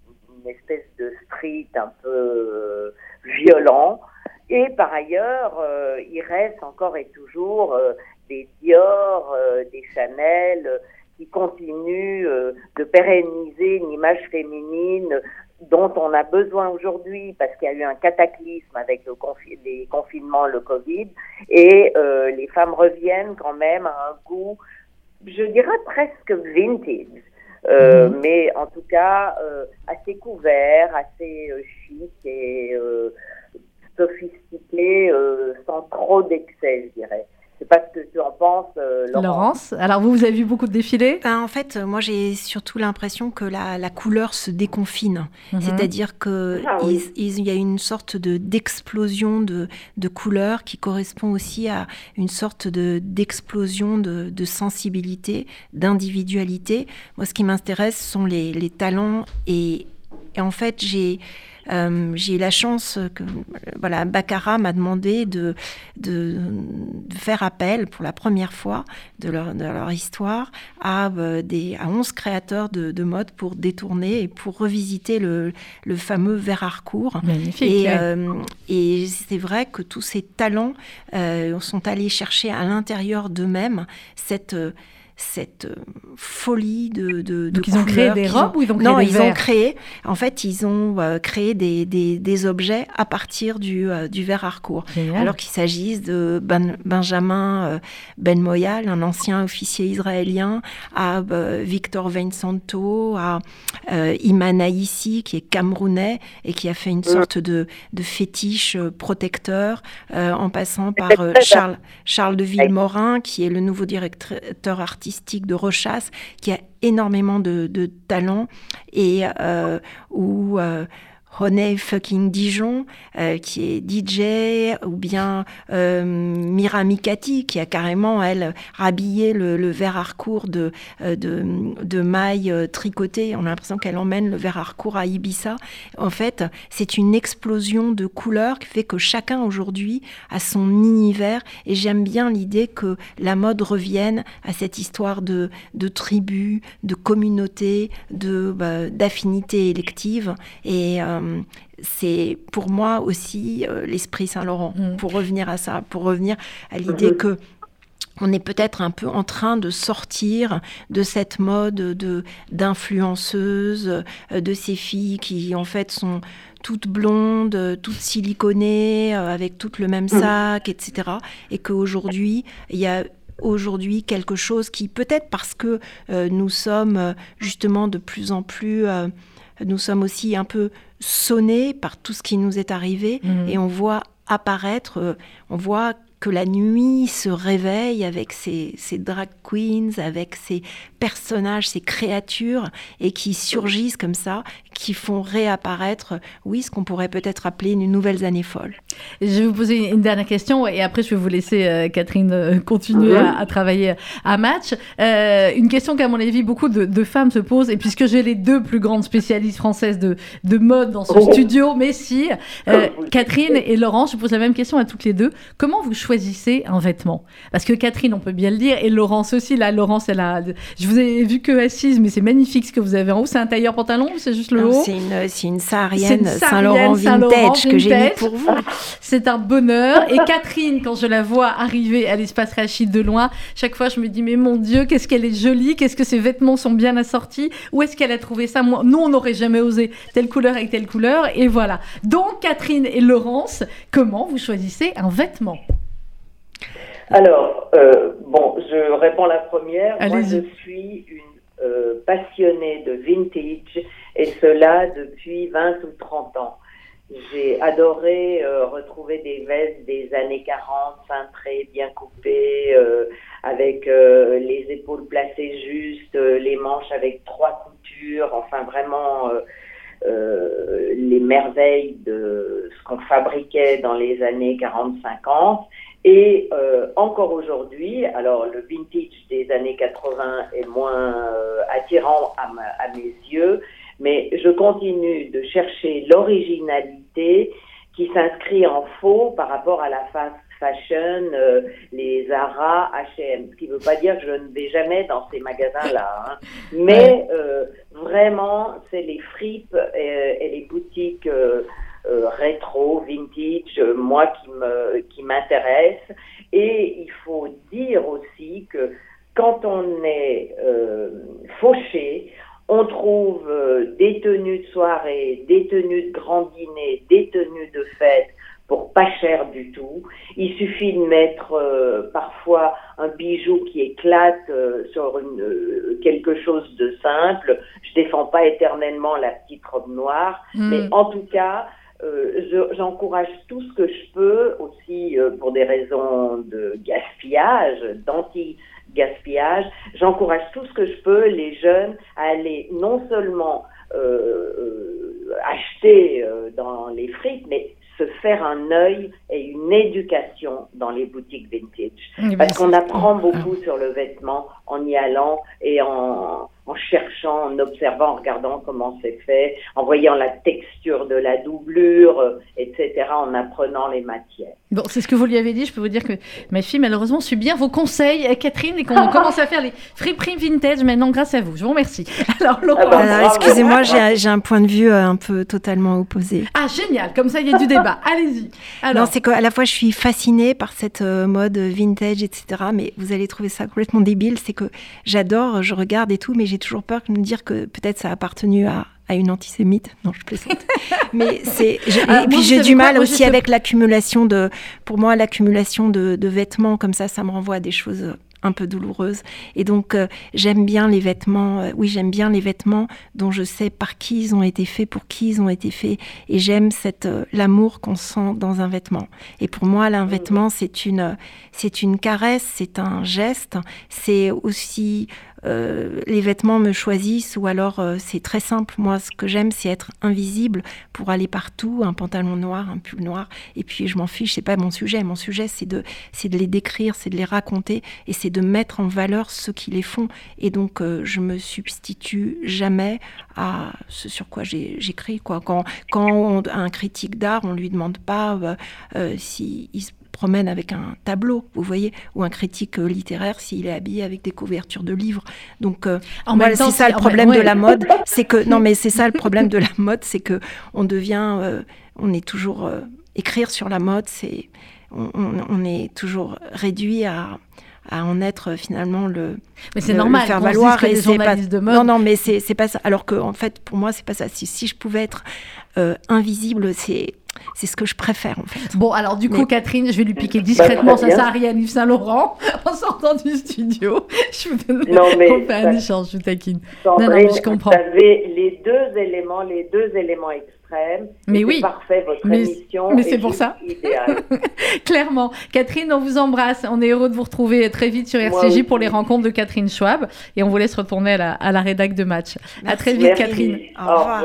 une espèce de street un peu violent. Et par ailleurs, il reste encore et toujours des Dior, des Chanel qui continuent de pérenniser une image féminine dont on a besoin aujourd'hui parce qu'il y a eu un cataclysme avec le les confinements, le Covid, et euh, les femmes reviennent quand même à un goût, je dirais presque vintage, euh, mhm. mais en tout cas euh, assez couvert, assez chic et sophistiqué, sans trop d'excès, je dirais sais pas ce que tu en penses, euh, Laurence. Alors, vous, vous avez vu beaucoup de défilés? Ben, En fait, moi, j'ai surtout l'impression que la, la, couleur se déconfine. Mhm. C'est-à-dire qu'il ah il, y a une sorte de, d'explosion de, de couleurs qui correspond aussi à une sorte de, d'explosion de, de sensibilité, d'individualité. Moi, ce qui m'intéresse sont les, les talents et, et en fait, j'ai euh, j'ai eu la chance que voilà, Baccarat m'a demandé de, de, faire appel pour la première fois de leur, de leur histoire à, euh, des, à 11 créateurs de, de, mode pour détourner et pour revisiter le, le fameux Vert Harcourt. Magnifique. Et, euh, et c'est vrai que tous ces talents sont allés chercher à l'intérieur d'eux-mêmes cette cette folie de, de, Donc ils ont créé des robes ou ils ont créé non, des ils verres ont créé. En fait, ils ont créé des, des, des, objets à partir du, du verre Harcourt. Génial. Alors qu'il s'agisse de ben, Benjamin Ben Moyal, un ancien officier israélien, à Victor Vincento, à Imana qui est camerounais et qui a fait une sorte de, de fétiche protecteur, en passant par Charles, Charles de Villemorin, qui est le nouveau directeur artistique de Rochas, qui a énormément de, talent et euh, où Honey fucking Dijon, euh, qui est DJ, ou bien euh, Mira Mikati, qui a carrément, elle, rhabillé le, le verre Harcourt de, euh, de, mailles euh, tricotées. On a l'impression qu'elle emmène le verre Harcourt à Ibiza. En fait, c'est une explosion de couleurs qui fait que chacun aujourd'hui a son univers. Et j'aime bien l'idée que la mode revienne à cette histoire de, de de communauté, de, bah. Et c'est pour moi aussi euh, l'esprit Saint-Laurent. Mm. Pour revenir à ça, pour revenir à l'idée que on est peut-être un peu en train de sortir de cette mode de d'influenceuses, euh, de ces filles qui en fait sont toutes blondes, toutes siliconées, euh, avec toutes le même sac, etc. Et qu'aujourd'hui, il y a aujourd'hui quelque chose qui peut-être parce que euh, nous sommes euh, justement de plus en plus, euh, nous sommes aussi un peu sonnés par tout ce qui nous est arrivé Mhm. et on voit apparaître, euh, on voit que la nuit se réveille avec ses, ses drag queens, avec ses personnages, ces créatures, et qui surgissent comme ça, qui font réapparaître, oui, ce qu'on pourrait peut-être appeler une nouvelle année folle. Je vais vous poser une dernière question et après je vais vous laisser, euh, Catherine, euh, continuer à, à travailler à match. Euh, une question qu'à mon avis beaucoup de, de femmes se posent et puisque j'ai les deux plus grandes spécialistes françaises de, de mode dans ce studio, mais si, euh, Catherine et Laurence, je pose la même question à toutes les deux. Comment vous choisissez un vêtement Parce que Catherine, on peut bien le dire, et Laurence aussi. Là, Laurence, elle a, je vous ai vu que assise, mais c'est magnifique ce que vous avez en haut. C'est un tailleur pantalon ou c'est juste le haut C'est une, c'est une saharienne Saint-Laurent saharienne vintage, que j'ai mis pour vous. C'est un bonheur. Et Catherine, quand je la vois arriver à l'espace Rachid de loin, chaque fois je me dis mais mon Dieu, qu'est-ce qu'elle est jolie, qu'est-ce que ses vêtements sont bien assortis, où est-ce qu'elle a trouvé ça? Moi, Nous, on n'aurait jamais osé telle couleur avec telle couleur. Et voilà. Donc Catherine et Laurence, comment vous choisissez un vêtement? Alors, euh, bon, je réponds la première. Moi, je suis une euh, passionnée de vintage, et cela depuis 20 ou 30 ans. J'ai adoré euh, retrouver des vestes des années 40, cintrées, bien coupées, euh, avec euh, les épaules placées justes, euh, les manches avec trois coutures, enfin vraiment euh, euh, les merveilles de ce qu'on fabriquait dans les années 40-50. Et euh, encore aujourd'hui, alors le vintage des années 80 est moins euh, attirant à, ma- à mes yeux, mais je continue de chercher l'originalité qui s'inscrit en faux par rapport à la fast fashion, euh, les Zara, H&M. Ce qui ne veut pas dire que je ne vais jamais dans ces magasins-là. hein. Mais euh, vraiment, c'est les fripes et, et les boutiques euh, euh, rétro, vintage, euh, moi qui me qui m'intéresse. Et il faut dire aussi que quand on est euh, fauché, on trouve euh, des tenues de soirée, des tenues de grand dîner, des tenues de fête pour pas cher du tout. Il suffit de mettre euh, parfois un bijou qui éclate euh, sur une, euh, quelque chose de simple. Je défends pas éternellement la petite robe noire, Hmm. mais en tout cas, euh, je- j'encourage tout ce que je peux aussi euh, pour des raisons de gaspillage, d'anti-gaspillage. J'encourage tout ce que je peux les jeunes à aller non seulement euh, acheter dans les frites, mais se faire un œil et une éducation dans les boutiques vintage. Parce qu'on apprend beaucoup sur le vêtement en y allant et en, en cherchant, en observant, en regardant comment c'est fait, en voyant la texture de la doublure, euh, etc., en apprenant les matières. Bon, c'est ce que vous lui avez dit. Je peux vous dire que ma fille, malheureusement, suit bien vos conseils, euh, Catherine, et qu'on commence à faire les friperies vintage maintenant grâce à vous. Je vous remercie. Alors, Laurent. Ah bah, excusez-moi, j'ai un point de vue euh, un peu totalement opposé. Ah, génial. Comme ça, il y a du débat. Allez-y. Alors... Non, c'est qu'à la fois, je suis fascinée par cette mode vintage, etc. Mais vous allez trouver ça complètement débile. C'est que j'adore, je regarde et tout, mais j'ai toujours peur de me dire que peut-être ça a appartenu à, à une antisémite. Non, je plaisante. Mais c'est. Ah, et puis j'ai du mal aussi avec l'accumulation de. Pour moi, l'accumulation de, de, vêtements comme ça, ça me renvoie à des choses un peu douloureuse. Et donc, euh, j'aime bien les vêtements, euh, oui, j'aime bien les vêtements dont je sais par qui ils ont été faits, pour qui ils ont été faits. Et j'aime cette euh, l'amour qu'on sent dans un vêtement. Et pour moi, un vêtement, c'est une, c'est une caresse, c'est un geste, c'est aussi euh, les vêtements me choisissent ou alors euh, c'est très simple. Moi, ce que j'aime, c'est être invisible pour aller partout, un pantalon noir, un pull noir, et puis je m'en fiche, c'est pas mon sujet. Mon sujet, c'est de, de les décrire, c'est de les raconter, et c'est de mettre en valeur ceux qui les font. Et donc, euh, je me substitue jamais à ce sur quoi j'écris. Quand, quand un critique d'art, on lui demande pas si il se promène avec un tableau, vous voyez, ou un critique euh, littéraire s'il est habillé avec des couvertures de livres. Donc, euh, c'est ça le problème de la mode, c'est que non, mais c'est ça le problème de la mode, c'est que on devient, euh, on est toujours écrire sur la mode, c'est on, est toujours réduit à, à en être finalement le mais c'est normal faire valoir et c'est pas de mode. non non mais c'est pas ça alors que en fait pour moi c'est pas ça si, si je pouvais être invisible c'est c'est ce que je préfère en fait. Bon, alors du coup, Catherine, je vais lui piquer discrètement ça, ça à Yves Saint-Laurent en sortant du studio. Je vous donne non, mais on fait un échange, je taquine. non, non, mais je comprends. Vous avez les deux éléments, les deux éléments extrêmes. Mais oui. parfait, votre mais, émission. Mais c'est pour ça. Clairement. Catherine, on vous embrasse. On est heureux de vous retrouver très vite sur RCJ pour les rencontres de Catherine Schwab. Et on vous laisse retourner à la, à la rédac de match. À très vite, Catherine. Au revoir.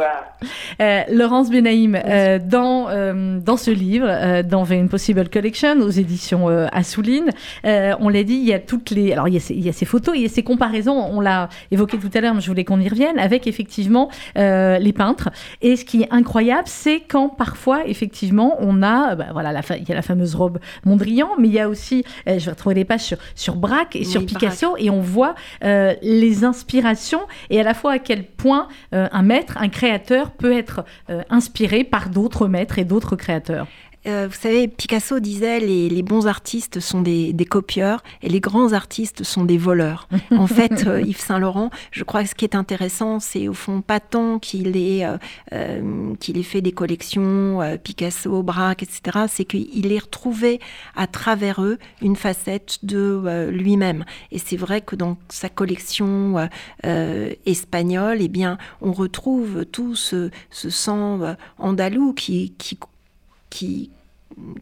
Euh, Laurence Benaïm, euh, dans, euh, dans ce livre, euh, dans The Impossible Collection, aux éditions euh, Assouline, euh, on l'a dit, il y a toutes les. Alors, il y a, ces, il y a ces photos, il y a ces comparaisons. On l'a évoqué tout à l'heure, mais je voulais qu'on y revienne, avec effectivement les peintres. Et ce qui est incroyable, c'est quand parfois, effectivement, on a. Bah, voilà, la il y a la fameuse robe Mondrian, mais il y a aussi. je vais retrouver les pages sur, sur Braque et sur Picasso, et on voit les inspirations et à la fois à quel point un maître, un créateur peut être euh, inspiré par d'autres maîtres et d'autres créateurs euh, vous savez, Picasso disait les, les bons artistes sont des, des, copieurs et les grands artistes sont des voleurs. en fait, euh, Yves Saint Laurent, je crois que ce qui est intéressant, c'est au fond pas tant qu'il ait, euh, qu'il ait fait des collections Picasso, Braque, etc. C'est qu'il ait retrouvé à travers eux une facette de lui-même. Et c'est vrai que dans sa collection espagnole, eh bien, on retrouve tout ce, ce sang andalou qui, qui qui,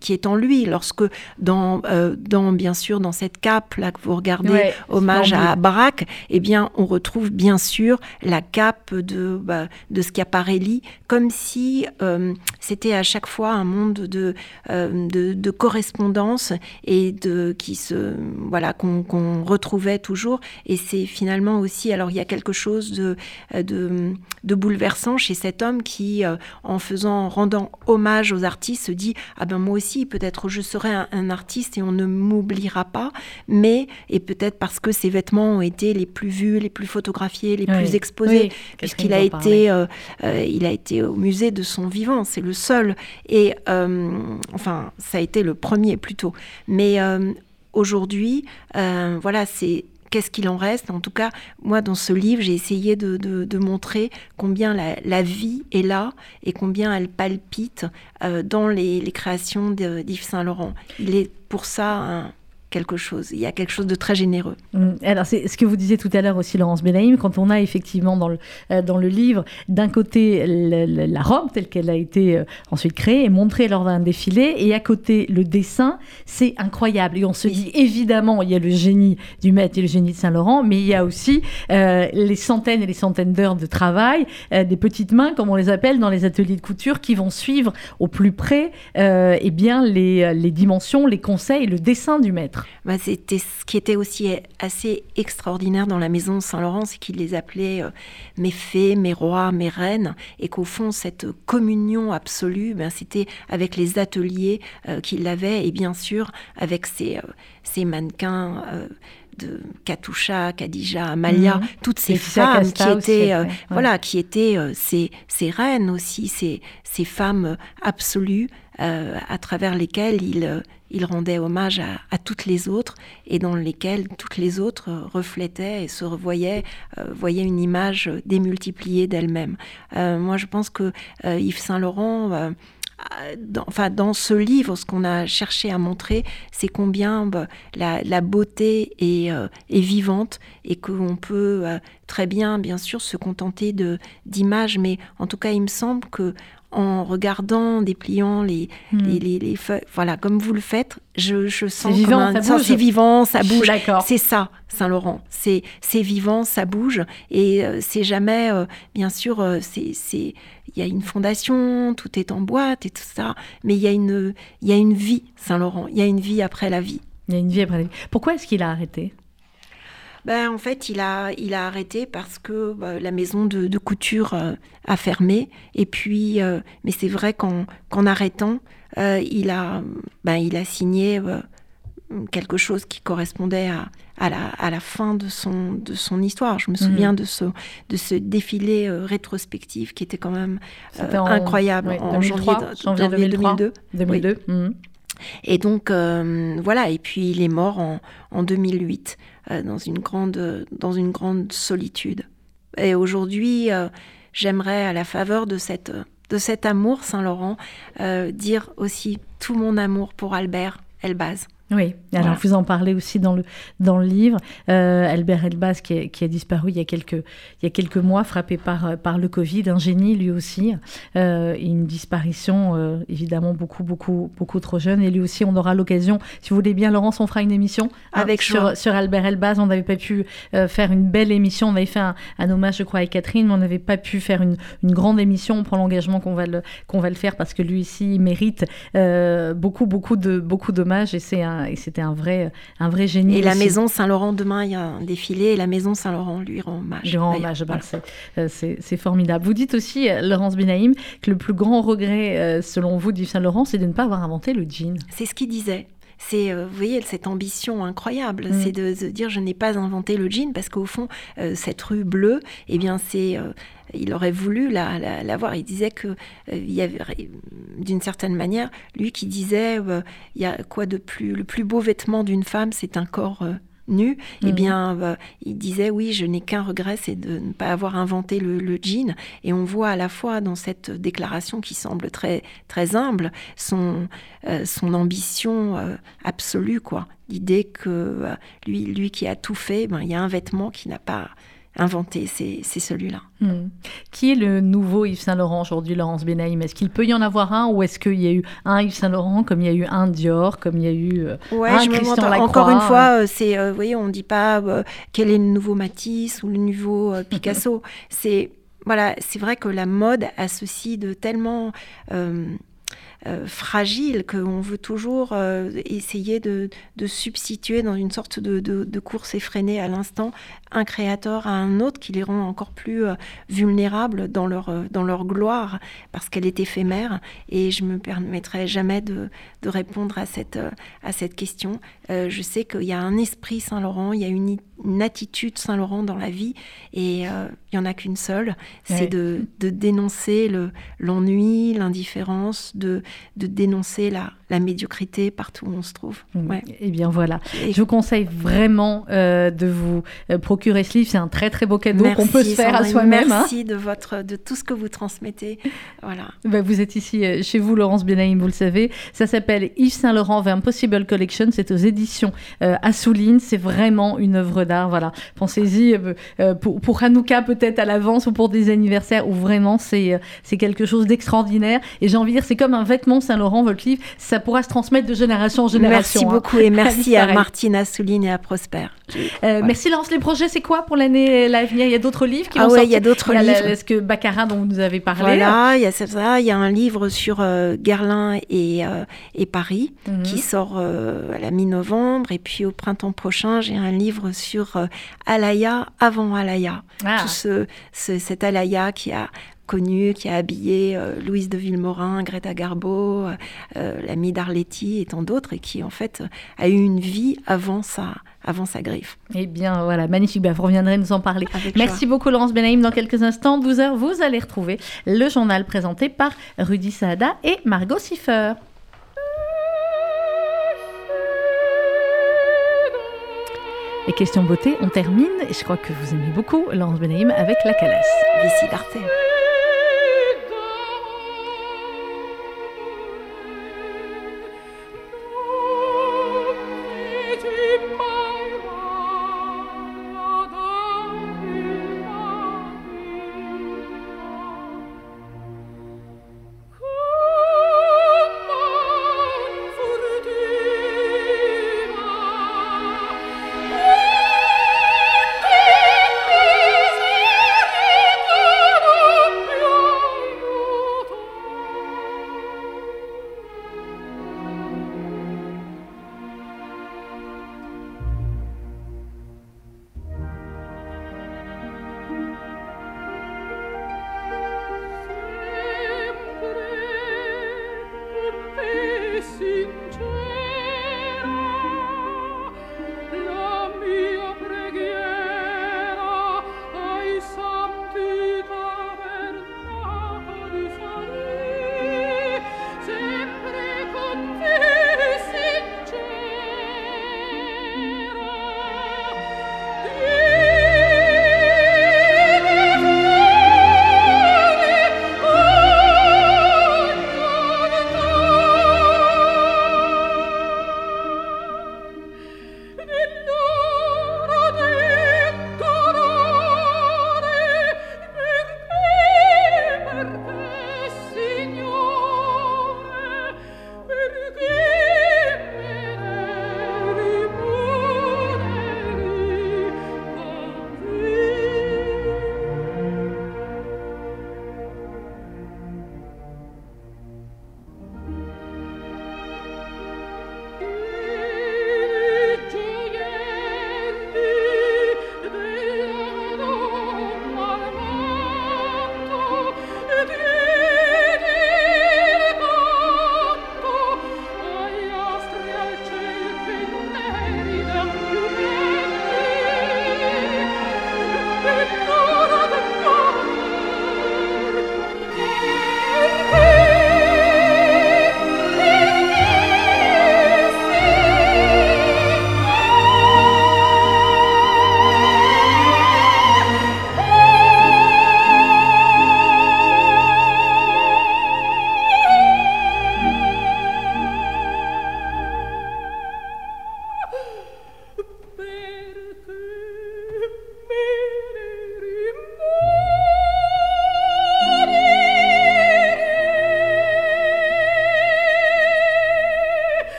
qui est en lui. Lorsque, dans, euh, dans bien sûr, dans cette cape là que vous regardez, hommage à Braque, eh bien, on retrouve bien sûr la cape de, bah, de Schiaparelli, comme si euh, c'était à chaque fois un monde de, euh, de, correspondance et de qui se voilà qu'on retrouvait toujours. Et c'est finalement aussi, alors il y a quelque chose de, de, de bouleversant chez cet homme qui, en faisant, en rendant hommage aux artistes, se dit ah ben moi aussi, peut-être je serai un, artiste et on ne m'oubliera pas, mais, et peut-être parce que ses vêtements ont été les plus vus, les plus photographiés, les plus exposés, puisqu'il a été, euh, euh, il a été au musée de son vivant, c'est le seul, et euh, enfin, ça a été le premier plutôt. Mais aujourd'hui, voilà, c'est qu'est-ce qu'il en reste En tout cas, moi, dans ce livre, j'ai essayé de, montrer combien la, vie est là et combien elle palpite euh, dans les, les créations d'Yves Saint-Laurent. Il est pour ça un quelque chose. Il y a quelque chose de très généreux. Mm. Alors, c'est ce que vous disiez tout à l'heure aussi, Laurence Benaïm, quand on a effectivement dans le, euh, dans le livre, d'un côté, la robe telle qu'elle a été euh, ensuite créée et montrée lors d'un défilé, et à côté, le dessin, c'est incroyable. Et on se dit, évidemment, il y a le génie du maître et le génie de Saint-Laurent, mais il y a aussi euh, les centaines et les centaines d'heures de travail, des petites mains, comme on les appelle, dans les ateliers de couture, qui vont suivre au plus près eh bien, les, les dimensions, les conseils, le dessin du maître. Bah, C'était ce qui était aussi assez extraordinaire dans la maison Saint-Laurent, c'est qu'il les appelait euh, mes fées, mes rois, mes reines, et qu'au fond, cette communion absolue, ben, c'était avec les ateliers euh, qu'il avait, et bien sûr avec ses, ses mannequins de Katusha, Khadija, Amalia, mhm. toutes ces femmes qui étaient, euh, voilà, qui étaient euh, ces, ces, reines aussi, ces, ces femmes absolues euh, à travers lesquelles il, il rendait hommage à, toutes les autres et dans lesquelles toutes les autres reflétaient et se revoyaient, voyaient une image démultipliée d'elles-mêmes. moi, je pense que Yves Saint Laurent dans, enfin, dans ce livre, ce qu'on a cherché à montrer, c'est combien bah, la, beauté euh, est, vivante et qu'on peut euh, très bien, bien sûr, se contenter d'images, mais en tout cas, il me semble que en regardant, dépliant les, hmm. les, les, feuilles, voilà, comme vous le faites, je, je sens vivant, ça c'est vivant, ça bouge. C'est ça, Saint-Laurent. C'est vivant, ça bouge, et euh, c'est jamais, bien sûr, c'est il y a une fondation, tout est en boîte et tout ça, mais il y a une, il y a une vie, Saint-Laurent, il y a une vie après la vie. Il y a une vie après la vie. Pourquoi est-ce qu'il a arrêté? Ben, en fait, il a, il a arrêté parce que bah, la maison de, couture euh, a fermé. Et puis, euh, mais c'est vrai qu'en arrêtant, euh, il, a, ben, il a signé quelque chose qui correspondait à, à, la, à la fin de son, de son histoire. Je me souviens mhm. de, ce, de ce défilé euh, rétrospectif qui était quand même euh, incroyable en janvier, janvier, 2002. 2002. Mhm. Et donc, euh, voilà, et puis il est mort en, en 2008 dans, une grande, dans une grande solitude. Et aujourd'hui, j'aimerais, à la faveur de, cette, de cet amour, Saint-Laurent, dire aussi tout mon amour pour Albert Elbaz. Oui, alors vous en parlez aussi dans le, dans le livre. Euh, Albert Elbaz, qui, qui, a disparu il y a quelques, il y a quelques mois, frappé par, par le Covid, un génie lui aussi, euh, une disparition euh, évidemment beaucoup, beaucoup, beaucoup trop jeune. Et lui aussi, on aura l'occasion, si vous voulez bien, Laurence, on fera une émission hein, avec sur, sur, Albert Elbaz. On n'avait pas pu faire une belle émission, on avait fait un, hommage, je crois, à Catherine, mais on n'avait pas pu faire une, une, grande émission. On prend l'engagement qu'on va, le, qu'on va le faire parce que lui ici, il mérite beaucoup, beaucoup, de, beaucoup d'hommages et c'est un et c'était un vrai, un vrai génie. Et la maison Saint-Laurent, demain, il y a un défilé, et la maison Saint-Laurent lui rend hommage. Lui rend hommage, euh, c'est formidable. Vous dites aussi, euh, Laurence Benaïm, que le plus grand regret, euh, selon vous, d'Yves Saint-Laurent, c'est de ne pas avoir inventé le jean. C'est ce qu'il disait c'est, vous voyez, cette ambition incroyable, mm. c'est de, dire je n'ai pas inventé le jean parce qu'au fond, cette rue bleue, eh bien, c'est il aurait voulu la, la, voir. Il disait que euh, il y avait, d'une certaine manière, lui qui disait, euh, il y a quoi de plus, le plus beau vêtement d'une femme, c'est un corps euh, nu, eh mhm. bien, euh, il disait oui, je n'ai qu'un regret, c'est de ne pas avoir inventé le, jean. Et on voit à la fois dans cette déclaration qui semble très très humble son euh, son ambition euh, absolue, quoi. L'idée que lui lui qui a tout fait, ben il y a un vêtement qui n'a pas inventé, c'est celui-là. Hmm. Qui est le nouveau Yves Saint-Laurent aujourd'hui, Laurence Benaïm? Est-ce qu'il peut y en avoir un ou est-ce qu'il y a eu un Yves Saint-Laurent comme il y a eu un Dior, comme il y a eu euh, un je Christian Lacroix Encore une fois, euh, c'est, euh, vous voyez, on ne dit pas quel est le nouveau Matisse ou le nouveau Picasso. c'est voilà, c'est vrai que la mode associe de tellement euh, fragile, qu'on veut toujours euh, essayer de, substituer dans une sorte de, course effrénée à l'instant un créateur à un autre qui les rend encore plus euh, vulnérables dans leur, dans leur gloire parce qu'elle est éphémère. Et je me permettrai jamais de, répondre à cette, à cette question. je sais qu'il y a un esprit Saint-Laurent, il y a une, attitude Saint-Laurent dans la vie et il n'y en a qu'une seule, c'est de, dénoncer l'ennui, l'indifférence, de, de dénoncer la, la, médiocrité partout où on se trouve. Mm. Ouais. Et eh bien voilà. Je vous conseille vraiment euh, de vous euh, procurer ce livre. C'est un très très beau cadeau qu'on peut se faire à soi-même. Hein. Merci de votre de tout ce que vous transmettez. Voilà. Ben, vous êtes ici euh, chez vous, Laurence Benaïm, vous le savez. Ça s'appelle Yves Saint Laurent The Impossible Collection. C'est aux éditions Assouline. C'est vraiment une œuvre d'art. Voilà. Pensez-y pour, pour Hanouka peut-être peut-être à l'avance ou pour des anniversaires où vraiment c'est c'est quelque chose d'extraordinaire. Et j'ai envie de dire, c'est comme un vêtement Saint-Laurent, votre livre, ça pourra se transmettre de génération en génération. Merci hein. beaucoup et merci à Martine Assouline et à Prosper. Euh, Merci Laurence. Les projets, c'est quoi pour l'année à venir Il y a d'autres livres qui ah vont ouais, sortir il y a d'autres livres. Est-ce que Baccarat, dont vous nous avez parlé Voilà, il y a ça. Il y a un livre sur euh, Guerlain et, euh, et Paris Mhm. qui sort euh, à la mi-novembre. Et puis au printemps prochain, j'ai un livre sur euh, Alaya avant Alaya. Ah. Tout ce, ce- cet Alaya qui a connu, qui a habillé euh, Louise de Villemorin, Greta Garbo, euh, euh, l'amie d'Arletty et tant d'autres, et qui en fait a eu une vie avant sa, avant sa griffe. Eh bien, voilà, magnifique. Ben, vous reviendrez nous en parler. Avec Merci beaucoup, Laurence Benaïm. Dans quelques instants, 12 heures, vous allez retrouver le journal présenté par Rudy Saada et Margot Siffer. Les questions beauté, on termine. Et je crois que vous aimez beaucoup Laurence Benaïm avec la calasse. Vici d'Arte.